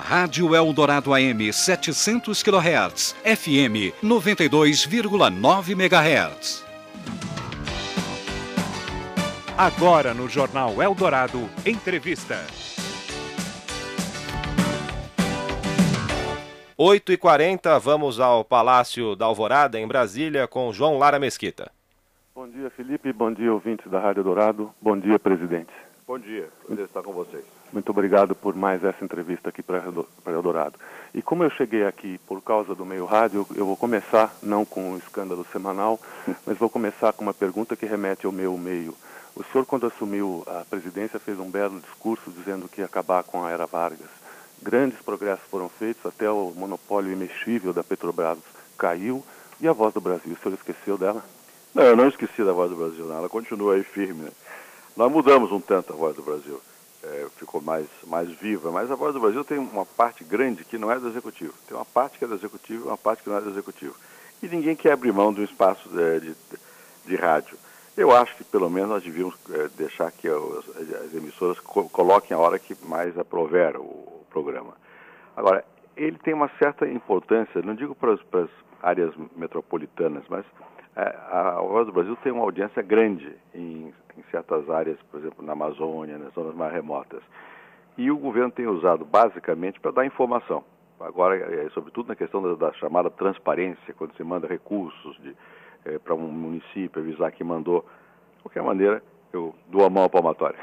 Rádio Eldorado AM 700 kHz, FM 92,9 MHz. Agora no Jornal Eldorado, entrevista. 8h40, vamos ao Palácio da Alvorada, em Brasília, com João Lara Mesquita. Bom dia, Felipe. Bom dia, ouvintes da Rádio Dourado. Bom dia, presidente. Bom dia. Prazer estar com vocês. Muito obrigado por mais essa entrevista aqui para Eldorado. E como eu cheguei aqui por causa do meio rádio, eu vou começar não com o escândalo semanal, mas vou começar com uma pergunta que remete ao meu meio. O senhor, quando assumiu a presidência, fez um belo discurso dizendo que ia acabar com a era Vargas. Grandes progressos foram feitos, até o monopólio imexível da Petrobras caiu. E a voz do Brasil, o senhor esqueceu dela? Não, eu não esqueci da voz do Brasil, não. ela continua aí firme. Né? Nós mudamos um tanto a voz do Brasil, é, ficou mais, mais viva, mas a voz do Brasil tem uma parte grande que não é do executivo. Tem uma parte que é do executivo e uma parte que não é do executivo. E ninguém quer abrir mão de um espaço de, é, de, de rádio. Eu acho que pelo menos nós devíamos é, deixar que as, as emissoras co coloquem a hora que mais aprover o, o programa. Agora, ele tem uma certa importância, não digo para as áreas metropolitanas, mas a Voz do Brasil tem uma audiência grande em, em, certas áreas, por exemplo, na Amazônia, nas zonas mais remotas. E o governo tem usado basicamente para dar informação. Agora, é, sobretudo na questão da, da, chamada transparência, quando se manda recursos é, para um município avisar que mandou. De qualquer maneira, eu dou a mão à palmatória.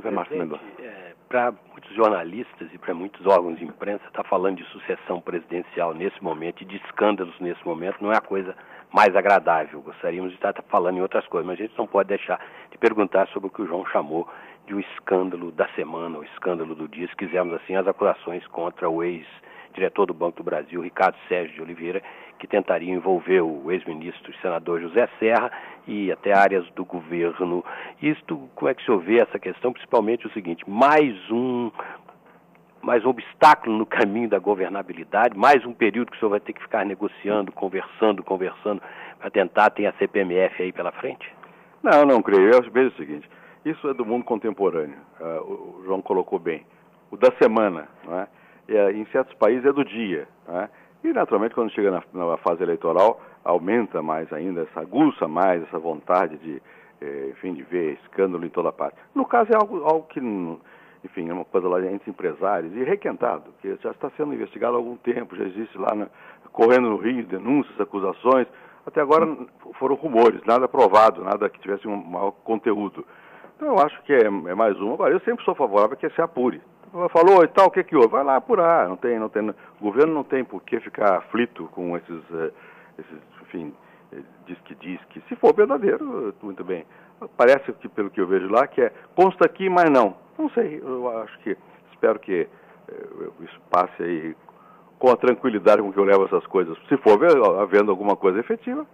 Zé Márcio Mendonça. É, para muitos jornalistas e para muitos órgãos de imprensa, está falando de sucessão presidencial nesse momento e de escândalos nesse momento não é a coisa mais agradável. Gostaríamos de estar falando em outras coisas, mas a gente não pode deixar de perguntar sobre o que o João chamou de o um escândalo da semana, o escândalo do dia, se quisermos assim, as acusações contra o ex-diretor do Banco do Brasil, Ricardo Sérgio de Oliveira, que tentaria envolver o ex-ministro e senador José Serra e até áreas do governo. Isto, como é que senhor vê essa questão? Principalmente o seguinte, mais um mais um obstáculo no caminho da governabilidade, mais um período que o senhor vai ter que ficar negociando, conversando, conversando, para tentar ter a CPMF aí pela frente? Não, não creio. Eu vejo o seguinte, isso é do mundo contemporâneo, uh, o João colocou bem. O da semana, não é? é em certos países é do dia, é? E, naturalmente, quando chega na, na, fase eleitoral, aumenta mais ainda, essa aguça mais essa vontade de, eh, enfim, de ver escândalo em toda parte. No caso, é algo, algo que enfim, é uma coisa lá entre empresários, e requentado, que já está sendo investigado há algum tempo, já existe lá, na, correndo no Rio, denúncias, acusações, até agora foram rumores, nada provado, nada que tivesse um maior conteúdo. Então eu acho que é, é mais uma, agora eu sempre sou favorável que se apure. Falou e tal, o que que houve? Vai lá apurar, não tem, não tem, o governo não tem por que ficar aflito com esses, eh, esses enfim, eh, diz que diz que, se for verdadeiro, muito bem. Parece que, pelo que eu vejo lá, que é consta aqui, mas não. Não sei, eu acho que, espero que eh, isso passe aí com a tranquilidade com que eu levo essas coisas. Se for havendo alguma coisa efetiva,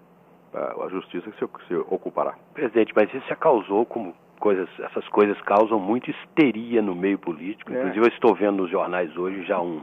a justiça se, se ocupará. Presidente, mas isso já causou como coisas, essas coisas causam muita histeria no meio político. É. Inclusive eu estou vendo nos jornais hoje já um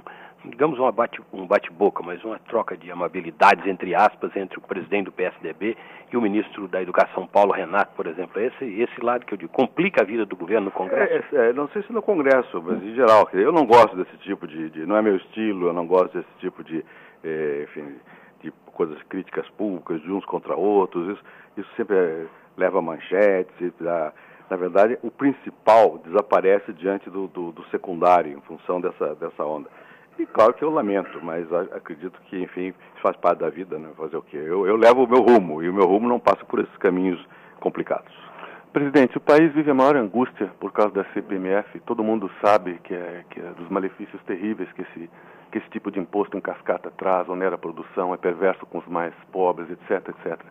digamos, uma bate, um bate-boca, mas uma troca de amabilidades, entre aspas, entre o presidente do PSDB e o ministro da Educação, Paulo Renato, por exemplo. Esse, esse lado que eu digo, complica a vida do governo no Congresso? É, é, não sei se no Congresso, mas em geral. Eu não gosto desse tipo de, de não é meu estilo, eu não gosto desse tipo de, é, enfim, de coisas críticas públicas de uns contra outros. Isso, isso sempre é, leva manchetes, dá, na verdade, o principal desaparece diante do, do, do secundário, em função dessa, dessa onda. E claro que eu lamento, mas acredito que, enfim, faz parte da vida, né? Fazer o quê? Eu, eu levo o meu rumo, e o meu rumo não passa por esses caminhos complicados. Presidente, o país vive a maior angústia por causa da CPMF. Todo mundo sabe que é, que é dos malefícios terríveis que esse, que esse tipo de imposto em cascata traz, onera a produção, é perverso com os mais pobres, etc, etc.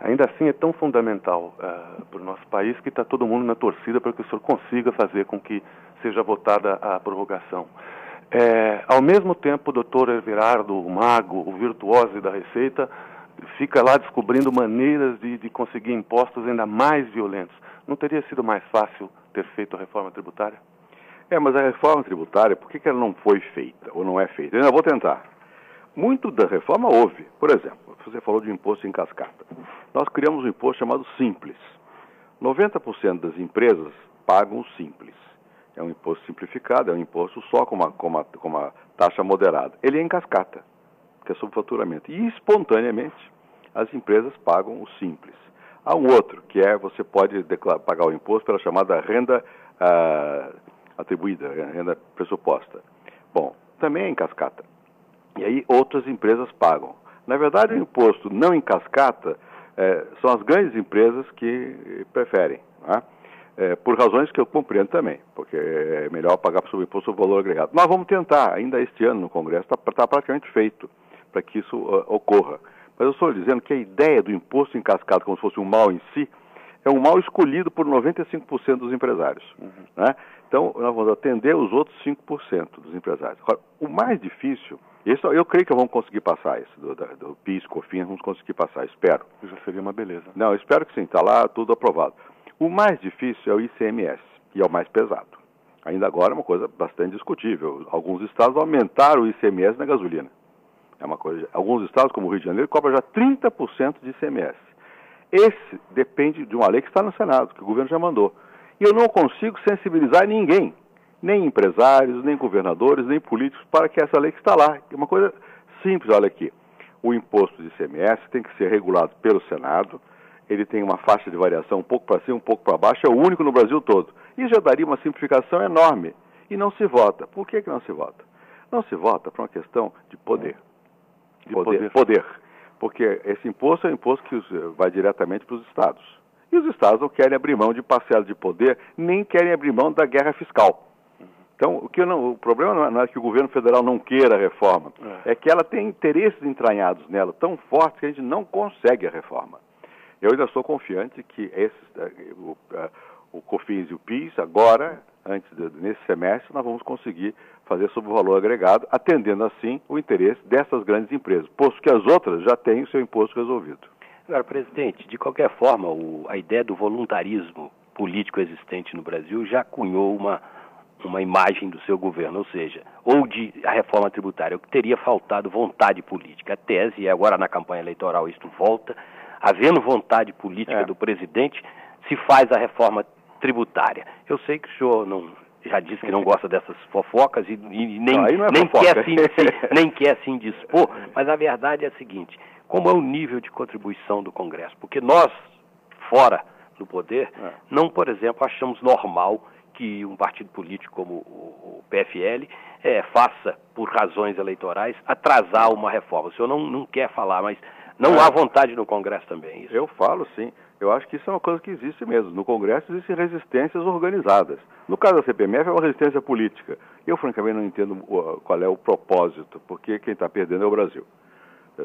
Ainda assim, é tão fundamental uh, para o nosso país que está todo mundo na torcida para que o senhor consiga fazer com que seja votada a prorrogação. É, ao mesmo tempo, o doutor Everardo, o mago, o virtuoso da Receita, fica lá descobrindo maneiras de, de conseguir impostos ainda mais violentos. Não teria sido mais fácil ter feito a reforma tributária? É, mas a reforma tributária, por que, que ela não foi feita ou não é feita? Eu ainda vou tentar. Muito da reforma houve. Por exemplo, você falou de imposto em cascata. Nós criamos um imposto chamado Simples. 90% das empresas pagam o Simples. É um imposto simplificado, é um imposto só com uma, com uma, com uma taxa moderada. Ele é em cascata, que é sobre faturamento. E espontaneamente as empresas pagam o simples. Há um outro, que é você pode declarar, pagar o imposto pela chamada renda ah, atribuída, renda pressuposta. Bom, também é em cascata. E aí outras empresas pagam. Na verdade, o imposto não em cascata é, são as grandes empresas que preferem, né? É, por razões que eu compreendo também, porque é melhor pagar sobre o imposto o valor agregado. Nós vamos tentar, ainda este ano no Congresso, está tá praticamente feito para que isso uh, ocorra. Mas eu estou dizendo que a ideia do imposto em cascata como se fosse um mal em si, é um mal escolhido por 95% dos empresários. Uhum. Né? Então, nós vamos atender os outros 5% dos empresários. Agora, o mais difícil, isso, eu creio que vamos conseguir passar isso, do, do PIS, COFINS, vamos conseguir passar, espero. Já seria uma beleza. Não, espero que sim, está lá tudo aprovado. O mais difícil é o ICMS, e é o mais pesado. Ainda agora é uma coisa bastante discutível. Alguns estados aumentaram o ICMS na gasolina. É uma coisa. Alguns estados, como o Rio de Janeiro, cobram já 30% de ICMS. Esse depende de uma lei que está no Senado, que o governo já mandou. E eu não consigo sensibilizar ninguém, nem empresários, nem governadores, nem políticos, para que essa lei que está lá. É uma coisa simples, olha aqui. O imposto de ICMS tem que ser regulado pelo Senado, ele tem uma faixa de variação um pouco para cima, um pouco para baixo, é o único no Brasil todo. E já daria uma simplificação enorme. E não se vota. Por que, que não se vota? Não se vota por uma questão de poder de poder, poder. Porque esse imposto é um imposto que vai diretamente para os estados. E os estados não querem abrir mão de parcela de poder, nem querem abrir mão da guerra fiscal. Então, o, que não, o problema não é, que o governo federal não queira a reforma, é. é que ela tem interesses entranhados nela tão fortes que a gente não consegue a reforma. Eu ainda sou confiante que eh, o, eh, o COFINS e o PIS, agora, antes de, nesse semestre, nós vamos conseguir fazer sob o valor agregado, atendendo assim o interesse dessas grandes empresas, posto que as outras já têm o seu imposto resolvido. Agora, presidente, de qualquer forma, o, a ideia do voluntarismo político existente no Brasil já cunhou uma, uma imagem do seu governo, ou seja, ou de a reforma tributária, o que teria faltado vontade política. A tese, e agora na campanha eleitoral isto volta, havendo vontade política é. do presidente, se faz a reforma tributária. Eu sei que o senhor não, já disse que não gosta dessas fofocas e, e nem, não, é nem, quer assim, se, nem quer assim dispor, mas a verdade é a seguinte: como é o nível de contribuição do Congresso? Porque nós, fora do poder, é. não, por exemplo, achamos normal que um partido político como o PFL é, faça, por razões eleitorais, atrasar uma reforma. O senhor não, não quer falar, mas não é. há vontade no Congresso também. Isso. Eu falo sim. Eu acho que isso é uma coisa que existe mesmo. No Congresso existem resistências organizadas. No caso da CPMF é uma resistência política. Eu, francamente, não entendo qual é o propósito, porque quem está perdendo é o Brasil.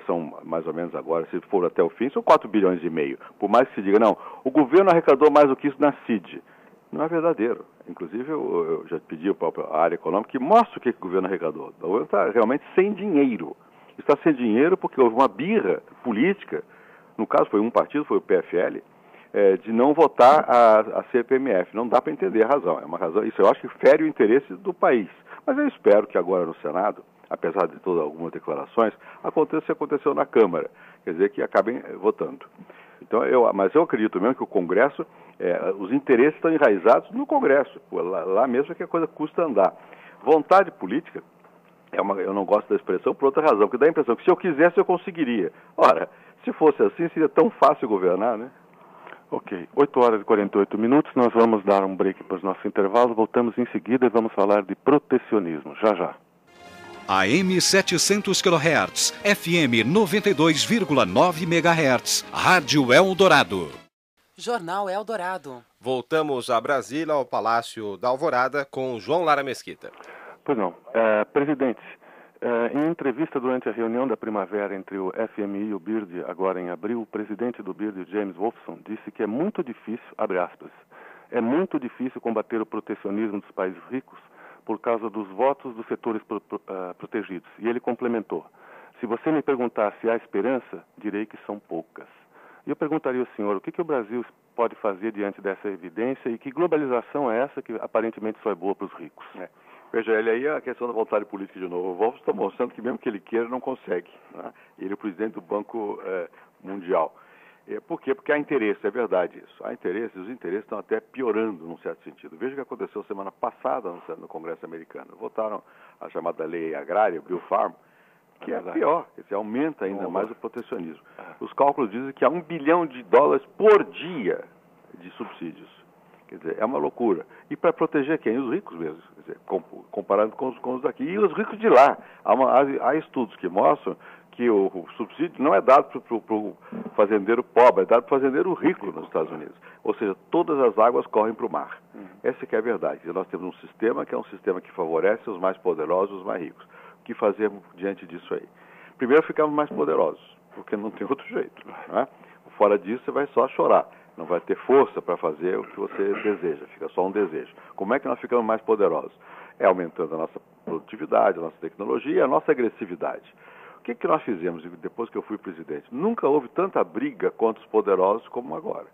São mais ou menos agora, se for até o fim, são 4 bilhões e meio. Por mais que se diga, não, o governo arrecadou mais do que isso na CID. Não é verdadeiro. Inclusive, eu, eu já pedi à área econômica que mostre o que, que o governo arrecadou. O governo está realmente sem dinheiro. Está sem dinheiro porque houve uma birra política no caso foi um partido, foi o PFL, é, de não votar a, a CPMF. Não dá para entender a razão. É uma razão. Isso eu acho que fere o interesse do país. Mas eu espero que agora no Senado, apesar de todas algumas declarações, aconteça o que aconteceu na Câmara. Quer dizer, que acabem é, votando. Então, eu, mas eu acredito mesmo que o Congresso, é, os interesses estão enraizados no Congresso. Lá, lá mesmo é que a coisa custa andar. Vontade política, é uma, eu não gosto da expressão por outra razão, porque dá a impressão que se eu quisesse eu conseguiria. Ora, se fosse assim, seria tão fácil governar, né? Ok, 8 horas e 48 minutos, nós vamos dar um break para os nossos intervalos, voltamos em seguida e vamos falar de protecionismo, já já. AM 700 kHz, FM 92,9 MHz, Rádio Eldorado. Jornal Eldorado. Voltamos a Brasília, ao Palácio da Alvorada, com João Lara Mesquita. Pois não. É, presidente, é, em entrevista durante a reunião da primavera entre o FMI e o BIRD, agora em abril, o presidente do BIRD, James Wolfson, disse que é muito difícil, abre aspas, é muito difícil combater o protecionismo dos países ricos por causa dos votos dos setores pro, pro, uh, protegidos. E ele complementou: se você me perguntar se há esperança, direi que são poucas. E eu perguntaria ao senhor o que, que o Brasil pode fazer diante dessa evidência e que globalização é essa que aparentemente só é boa para os ricos? É. Veja, ele aí a questão da vontade política de novo. O Wolf está mostrando que mesmo que ele queira, não consegue. Né? Ele é o presidente do Banco é, Mundial. É, por quê? Porque há interesse, é verdade isso. Há interesse, e os interesses estão até piorando num certo sentido. Veja o que aconteceu semana passada no, no Congresso americano. Votaram a chamada lei agrária, Bill Farm, que é, é pior, dizer, aumenta ainda mais o protecionismo. É. Os cálculos dizem que há um bilhão de dólares por dia de subsídios. Quer dizer, é uma loucura. E para proteger quem? Os ricos mesmo, dizer, comparando com os, com os, daqui. E os ricos de lá. Há, uma, há, há estudos que mostram que o, o, subsídio não é dado para o fazendeiro pobre, é dado para o fazendeiro rico nos Estados Unidos. Ou seja, todas as águas correm para o mar. Uhum. Essa que é a verdade. Nós temos um sistema que é um sistema que favorece os mais poderosos e os mais ricos. O que fazemos diante disso aí? Primeiro, ficamos mais poderosos, porque não tem outro jeito. Né? Fora disso, você vai só chorar não vai ter força para fazer o que você deseja, fica só um desejo. Como é que nós ficamos mais poderosos? É aumentando a nossa produtividade, a nossa tecnologia, a nossa agressividade. O que, que nós fizemos depois que eu fui presidente? Nunca houve tanta briga contra os poderosos como agora.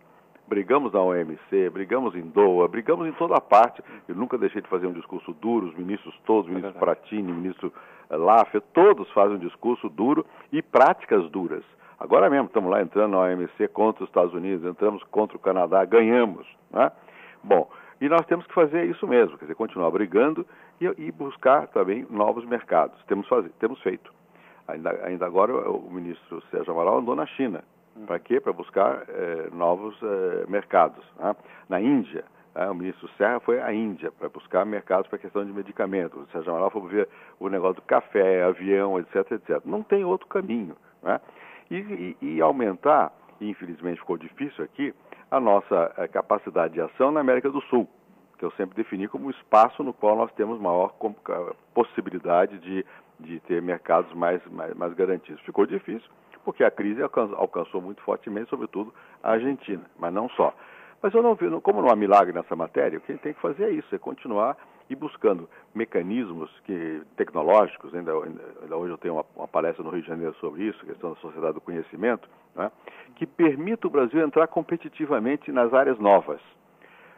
Brigamos na OMC, brigamos em Doha, brigamos em toda parte. Eu nunca deixei de fazer um discurso duro, os ministros todos, o ministro é Pratini, o ministro Laffer, todos fazem um discurso duro e práticas duras. Agora mesmo estamos lá entrando na OMC contra os Estados Unidos, entramos contra o Canadá, ganhamos. Né? Bom, e nós temos que fazer isso mesmo, quer dizer, continuar brigando e, e buscar também novos mercados. Temos, fazer, temos feito. Ainda, ainda agora o ministro Sérgio Amaral andou na China. Hum. Para quê? Para buscar eh, novos eh, mercados. Né? Na Índia, eh, o ministro Serra foi à Índia para buscar mercados para questão de medicamentos. O Sérgio Amaral foi ver o negócio do café, avião, etc, etc. Não tem outro caminho. Né? E, e, e aumentar, infelizmente ficou difícil aqui, a nossa eh, capacidade de ação na América do Sul, que eu sempre defini como um espaço no qual nós temos maior possibilidade de, de ter mercados mais, mais, mais garantidos. Ficou difícil, porque a crise alcançou, muito fortemente, sobretudo, a Argentina, mas não só. Mas eu não vi, como não há milagre nessa matéria, o que tem que fazer é isso, é continuar e buscando mecanismos que, tecnológicos, ainda, ainda hoje eu tenho uma, uma, palestra no Rio de Janeiro sobre isso, questão da sociedade do conhecimento, né, que permita o Brasil entrar competitivamente nas áreas novas.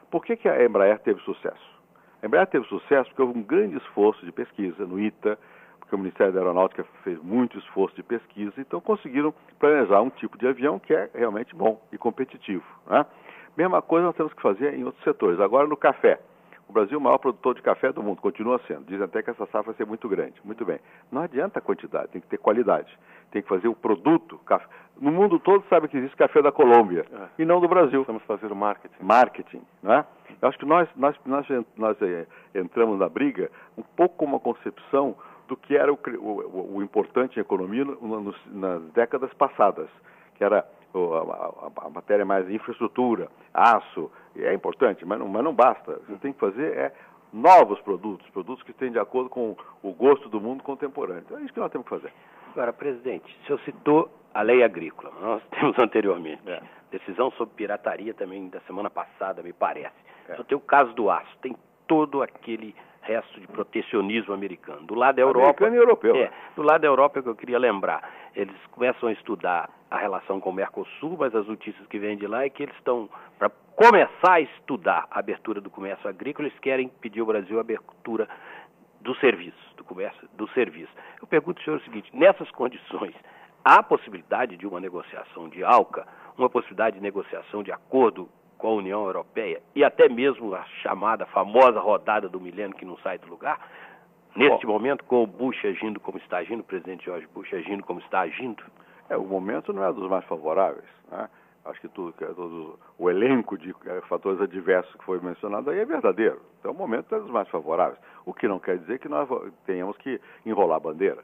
Por que, que a Embraer teve sucesso? A Embraer teve sucesso porque houve um grande esforço de pesquisa no ITA, porque o Ministério da Aeronáutica fez muito esforço de pesquisa, então conseguiram planejar um tipo de avião que é realmente bom e competitivo. Né? Mesma coisa nós temos que fazer em outros setores. Agora no café. O Brasil é o maior produtor de café do mundo, continua sendo. Dizem até que essa safra vai ser muito grande. Muito bem. Não adianta a quantidade, tem que ter qualidade. Tem que fazer o produto. Café. No mundo todo sabe que existe café da Colômbia é. e não do Brasil. Vamos fazer o marketing. Marketing, não é? Eu acho que nós, nós, nós, nós é, entramos na briga um pouco com uma concepção do que era o, o, o importante em economia no, no, nas décadas passadas, que era a, a, a, matéria mais infraestrutura, aço, é importante, mas não, mas não basta. Você tem que fazer é novos produtos, produtos que estejam de acordo com o gosto do mundo contemporâneo. Então é isso que nós temos que fazer. Agora, presidente, o senhor citou a lei agrícola, nós temos anteriormente. É. Decisão sobre pirataria também da semana passada, me parece. É. Só tem o caso do aço, tem todo aquele resto de protecionismo americano. Do lado da Europa. Americano e europeu. É, do lado da Europa é que eu queria lembrar. Eles começam a estudar a relação com o Mercosul, mas as notícias que vêm de lá é que eles estão, para começar a estudar a abertura do comércio agrícola, eles querem pedir ao Brasil a abertura do serviço, do comércio do serviço. Eu pergunto ao senhor o seguinte: nessas condições, há possibilidade de uma negociação de ALCA, uma possibilidade de negociação de acordo com a União Europeia e até mesmo a chamada famosa rodada do milênio que não sai do lugar, neste Bom, momento, com o Bush agindo como está agindo, o presidente George Bush agindo como está agindo? É, o momento não é dos mais favoráveis. Né? Acho que tudo, todo o elenco de é, fatores adversos que foi mencionado aí é verdadeiro. Então, o momento é dos mais favoráveis. O que não quer dizer que nós tenhamos que enrolar a bandeira.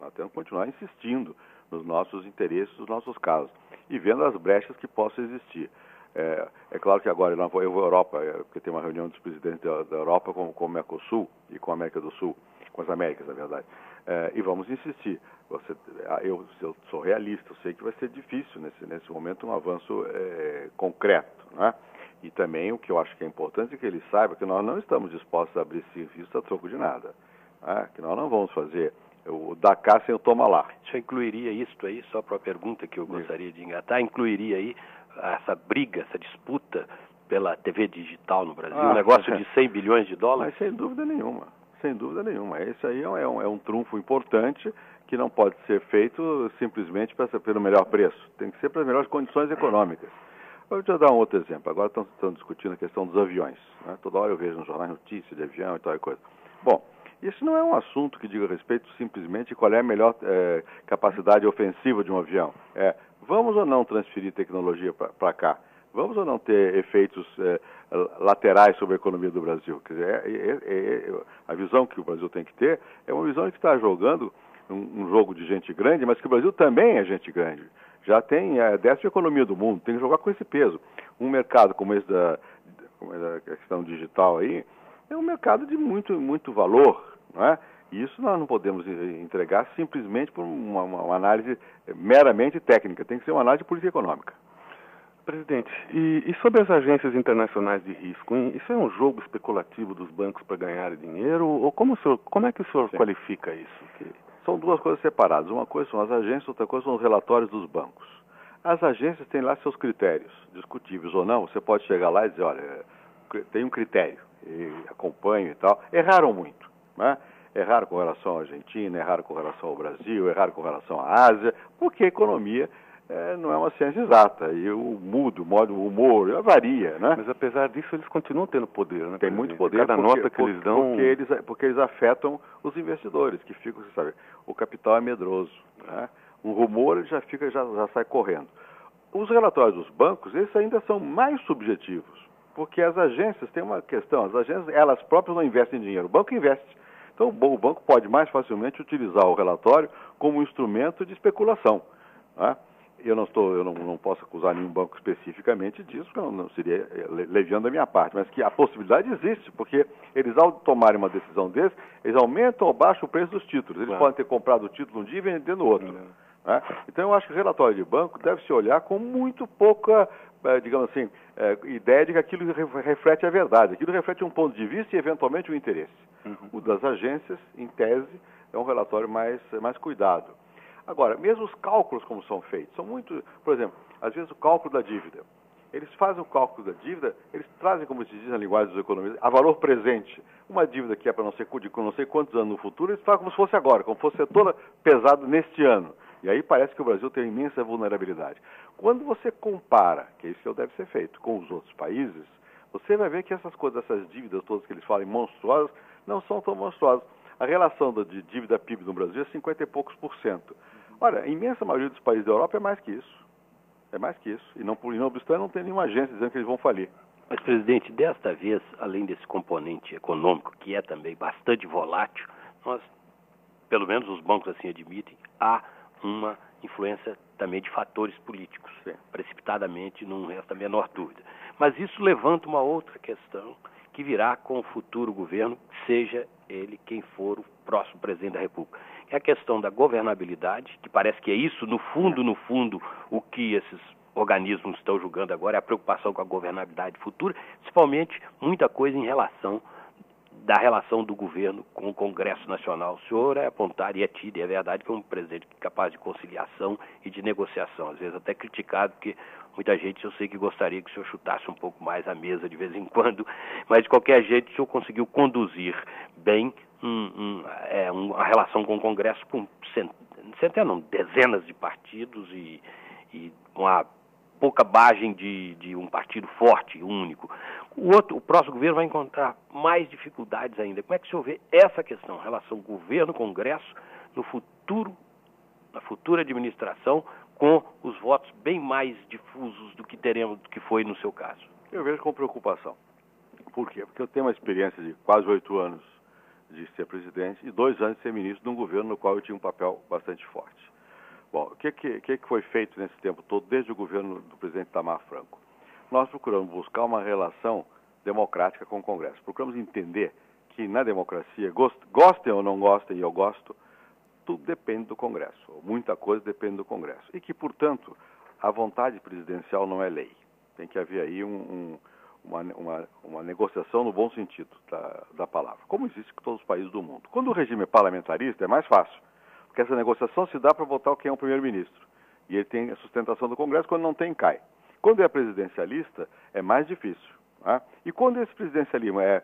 Nós temos que continuar insistindo nos nossos interesses, nos nossos casos, e vendo as brechas que possam existir. É, é, claro que agora eu vou, à Europa, é, porque tem uma reunião dos presidentes da, da, Europa com, com o Mercosul e com a América do Sul, com as Américas, na verdade. É, e vamos insistir. Você, eu, eu, sou realista, eu sei que vai ser difícil nesse, nesse momento um avanço é, concreto. Né? E também o que eu acho que é importante é que ele saiba que nós não estamos dispostos a abrir serviço a troco de nada. Né? Que nós não vamos fazer o Dakar sem o toma lá. Isso incluiria isso aí, só para a pergunta que eu gostaria de engatar, incluiria aí essa briga, essa disputa pela TV digital no Brasil, ah, um negócio é. de 100 bilhões de dólares? Mas sem dúvida nenhuma, sem dúvida nenhuma. Esse aí é um, é um trunfo importante que não pode ser feito simplesmente para pelo melhor preço. Tem que ser para as melhores condições econômicas. Eu vou te dar um outro exemplo. Agora estão, estão discutindo a questão dos aviões. Né? Toda hora eu vejo nos jornais notícias de avião e tal coisa. Bom, isso não é um assunto que diga respeito simplesmente qual é a melhor é, capacidade ofensiva de um avião. É, vamos ou não transferir tecnologia para cá? Vamos ou não ter efeitos é, laterais sobre a economia do Brasil? Quer dizer, é, é, é, a visão que o Brasil tem que ter é uma visão que está jogando um, um, jogo de gente grande, mas que o Brasil também é gente grande. Já tem a décima economia do mundo, tem que jogar com esse peso. Um mercado como esse da, da questão digital aí, é um mercado de muito, muito valor, não é? Isso nós não podemos entregar simplesmente por uma, uma, análise meramente técnica, tem que ser uma análise política econômica. Presidente, e, e, sobre as agências internacionais de risco, hein? isso é um jogo especulativo dos bancos para ganhar dinheiro? Ou como, senhor, como é que o senhor Sim. qualifica isso? Que... São duas coisas separadas. Uma coisa são as agências, outra coisa são os relatórios dos bancos. As agências têm lá seus critérios, discutíveis ou não. Você pode chegar lá e dizer, olha, tem um critério, e acompanho e tal. Erraram muito, né? Erraram com relação à Argentina, erraram com relação ao Brasil, erraram com relação à Ásia, porque a economia é, não é uma ciência exata. E o mudo, o modo, o humor, varia, né? Mas apesar disso, eles continuam tendo poder, né? Tem muito poder. Cada porque, nota que eles dão... Porque eles, porque eles afetam os investidores, que ficam, você sabe, o capital é medroso, né? Um rumor já fica, já, já sai correndo. Os relatórios dos bancos, esses ainda são mais subjetivos, porque as agências têm uma questão, as agências, elas próprias não investem dinheiro, o banco investe. Então o banco pode mais facilmente utilizar o relatório como um instrumento de especulação. Né? eu não estou, eu não, não posso acusar nenhum banco especificamente disso, não, não seria eh, leviando a minha parte, mas que a possibilidade existe, porque eles ao tomarem uma decisão desse, eles aumentam ou baixam o preço dos títulos. Eles claro. podem ter comprado o título um dia e vender no outro. Né? Então eu acho que o relatório de banco deve se olhar com muito pouca, digamos assim, eh, ideia de que aquilo reflete a verdade. Aquilo reflete um ponto de vista e eventualmente um interesse. Uhum. O das agências, em tese, é um relatório mais, mais cuidado. Agora, mesmo os cálculos como são feitos, são muito, por exemplo, às vezes o cálculo da dívida. Eles fazem o cálculo da dívida, eles trazem, como se diz na linguagem dos economistas, a valor presente. Uma dívida que é para não sei, de não sei quantos anos no futuro, eles fazem como se fosse agora, como se fosse toda pesada neste ano. E aí parece que o Brasil tem imensa vulnerabilidade. Quando você compara, que é isso que deve ser feito, com os outros países, você vai ver que essas coisas, essas dívidas todas que eles falam monstruosas, não são tão monstruosas. A relação de dívida PIB no Brasil é 50 e poucos por cento. Olha, a imensa maioria dos países da Europa é mais que isso. É mais que isso. E não, por não obstante, não tem nenhuma agência dizendo que eles vão falir. Mas, presidente, desta vez, além desse componente econômico, que é também bastante volátil, nós, pelo menos os bancos assim admitem, há uma influência também de fatores políticos, Sim. precipitadamente, não resta a menor dúvida. Mas isso levanta uma outra questão que virá com o futuro governo, seja ele quem for o próximo presidente da República é a questão da governabilidade, que parece que é isso, no fundo, no fundo, o que esses organismos estão julgando agora, é a preocupação com a governabilidade futura, principalmente muita coisa em relação da relação do governo com o Congresso Nacional. O senhor é apontado e é tido, e é verdade é um presidente capaz de conciliação e de negociação, às vezes até criticado, porque muita gente eu sei que gostaria que o senhor chutasse um pouco mais a mesa de vez em quando, mas de qualquer jeito o senhor conseguiu conduzir bem um, um, é, uma relação com o Congresso com centenas, não, dezenas de partidos e, e uma pouca bagem de, de, um partido forte, único. O, outro, o próximo governo vai encontrar mais dificuldades ainda. Como é que o senhor vê essa questão, relação governo-congresso, no futuro, na futura administração, com os votos bem mais difusos do que teremos, do que foi no seu caso? Eu vejo com preocupação. Por quê? Porque eu tenho uma experiência de quase oito anos de ser presidente e dois anos de ser ministro de um governo no qual eu tinha um papel bastante forte. Bom, o que, que, que foi feito nesse tempo todo, desde o governo do presidente Tamar Franco? Nós procuramos buscar uma relação democrática com o Congresso. Procuramos entender que na democracia, gostem ou não gostem, e eu gosto, tudo depende do Congresso. Muita coisa depende do Congresso. E que, portanto, a vontade presidencial não é lei. Tem que haver aí um, um uma, uma, uma negociação no bom sentido da, da palavra, como existe em todos os países do mundo. Quando o regime é parlamentarista, é mais fácil, porque essa negociação se dá para votar quem é o primeiro-ministro. E ele tem a sustentação do Congresso, quando não tem, cai. Quando é presidencialista, é mais difícil. Né? E quando esse presidencialismo é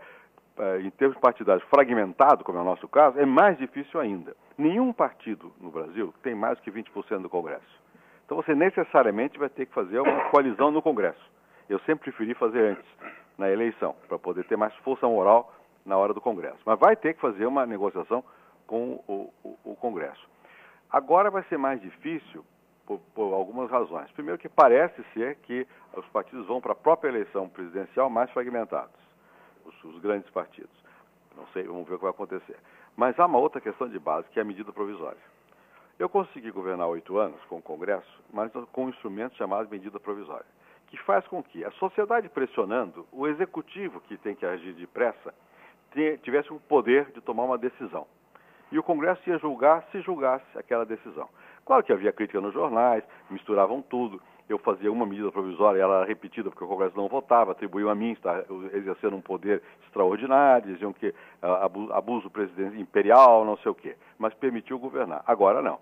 eh, em termos partidários, fragmentado, como é o nosso caso, é mais difícil ainda. Nenhum partido no Brasil tem mais que 20% do Congresso. Então você necessariamente vai ter que fazer uma coalizão no Congresso. Eu sempre preferi fazer antes, na eleição, para poder ter mais força moral na hora do Congresso. Mas vai ter que fazer uma negociação com o, o, o Congresso. Agora vai ser mais difícil por, por, algumas razões. Primeiro que parece ser que os partidos vão para a própria eleição presidencial mais fragmentados, os, os, grandes partidos. Não sei, vamos ver o que vai acontecer. Mas há uma outra questão de base, que é a medida provisória. Eu consegui governar oito anos com o Congresso, mas com um instrumento chamado medida provisória, que faz com que a sociedade pressionando, o executivo, que tem que agir depressa, tivesse o poder de tomar uma decisão. E o Congresso ia julgar se julgasse aquela decisão. Claro que havia crítica nos jornais, misturavam tudo. Eu fazia uma medida provisória, ela era repetida porque o Congresso não votava, atribuíam a mim estar exercendo um poder extraordinário, diziam que uh, abuso presidencial imperial, não sei o quê, mas permitiu governar. Agora não.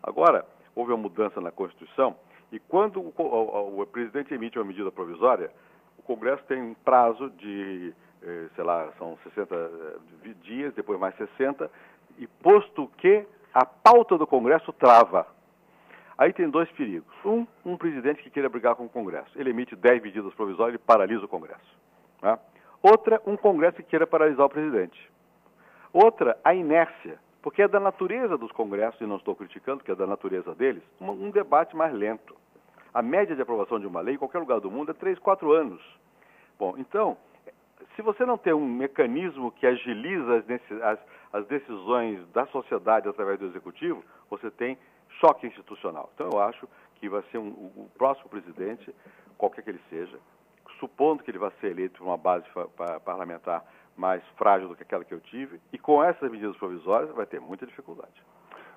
Agora houve uma mudança na Constituição e quando o, o, o presidente emite uma medida provisória, o Congresso tem um prazo de, eh, sei lá, são 60 eh, dias, depois mais 60, e posto que a pauta do Congresso trava. Aí tem dois perigos. Um, um presidente que queira brigar com o Congresso. Ele emite 10 medidas provisórias e paralisa o Congresso. Né? Outra, um Congresso que queira paralisar o presidente. Outra, a inércia. Porque é da natureza dos congressos, e não estou criticando, que é da natureza deles, um, um debate mais lento. A média de aprovação de uma lei em qualquer lugar do mundo é 3, 4 anos. Bom, então, se você não tem um mecanismo que agiliza as, as, as, decisões da sociedade através do executivo, você tem choque institucional. Então eu acho que vai ser um, o próximo presidente, qualquer que ele seja, supondo que ele vai ser eleito por uma base parlamentar mais frágil do que aquela que eu tive, e com essas medidas provisórias vai ter muita dificuldade.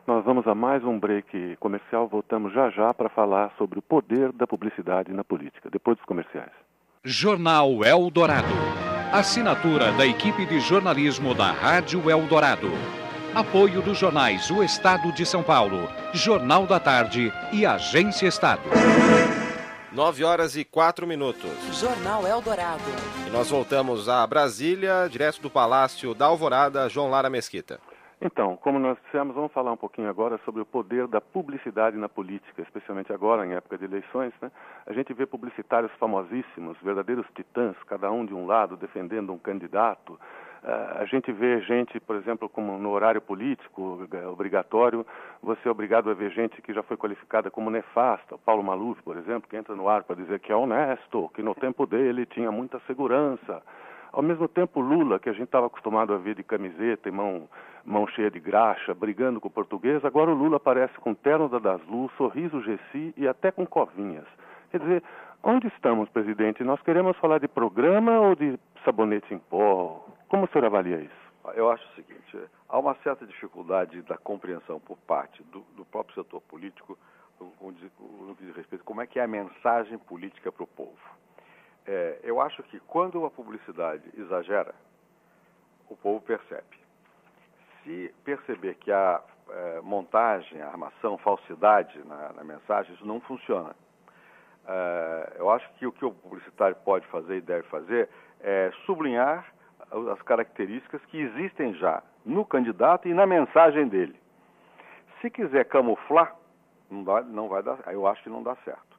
Nós vamos a mais um break comercial. Voltamos já já para falar sobre o poder da publicidade na política, depois dos comerciais. Jornal Eldorado. Assinatura da equipe de jornalismo da Rádio Eldorado. Apoio dos jornais O Estado de São Paulo, Jornal da Tarde e Agência Estado. 9 horas e 4 minutos. Jornal Eldorado. E nós voltamos a Brasília, direto do Palácio da Alvorada, João Lara Mesquita. Então, como nós dissemos, vamos falar um pouquinho agora sobre o poder da publicidade na política, especialmente agora, em época de eleições. Né? A gente vê publicitários famosíssimos, verdadeiros titãs, cada um de um lado, defendendo um candidato. Uh, a gente vê gente, por exemplo, como no horário político é obrigatório, você é obrigado a ver gente que já foi qualificada como nefasta. Paulo Maluf, por exemplo, que entra no ar para dizer que é honesto, que no tempo dele tinha muita segurança. Ao mesmo tempo, Lula, que a gente estava acostumado a ver de camiseta e mão, mão cheia de graxa, brigando com o português, agora o Lula aparece com terno da Daslu, sorriso Gessi e até com covinhas. Quer dizer, onde estamos, presidente? Nós queremos falar de programa ou de sabonete em pó? Como o senhor avalia isso? Eu acho o seguinte, há uma certa dificuldade da compreensão por parte do, do próprio setor político no que diz respeito como é que é a mensagem política para o povo. É, eu acho que quando a publicidade exagera, o povo percebe. Se perceber que há é, montagem, armação, falsidade na, na, mensagem, isso não funciona. É, eu acho que o que o publicitário pode fazer e deve fazer é sublinhar as características que existem já no candidato e na mensagem dele. Se quiser camuflar, não, dá, não vai dar, eu acho que não dá certo.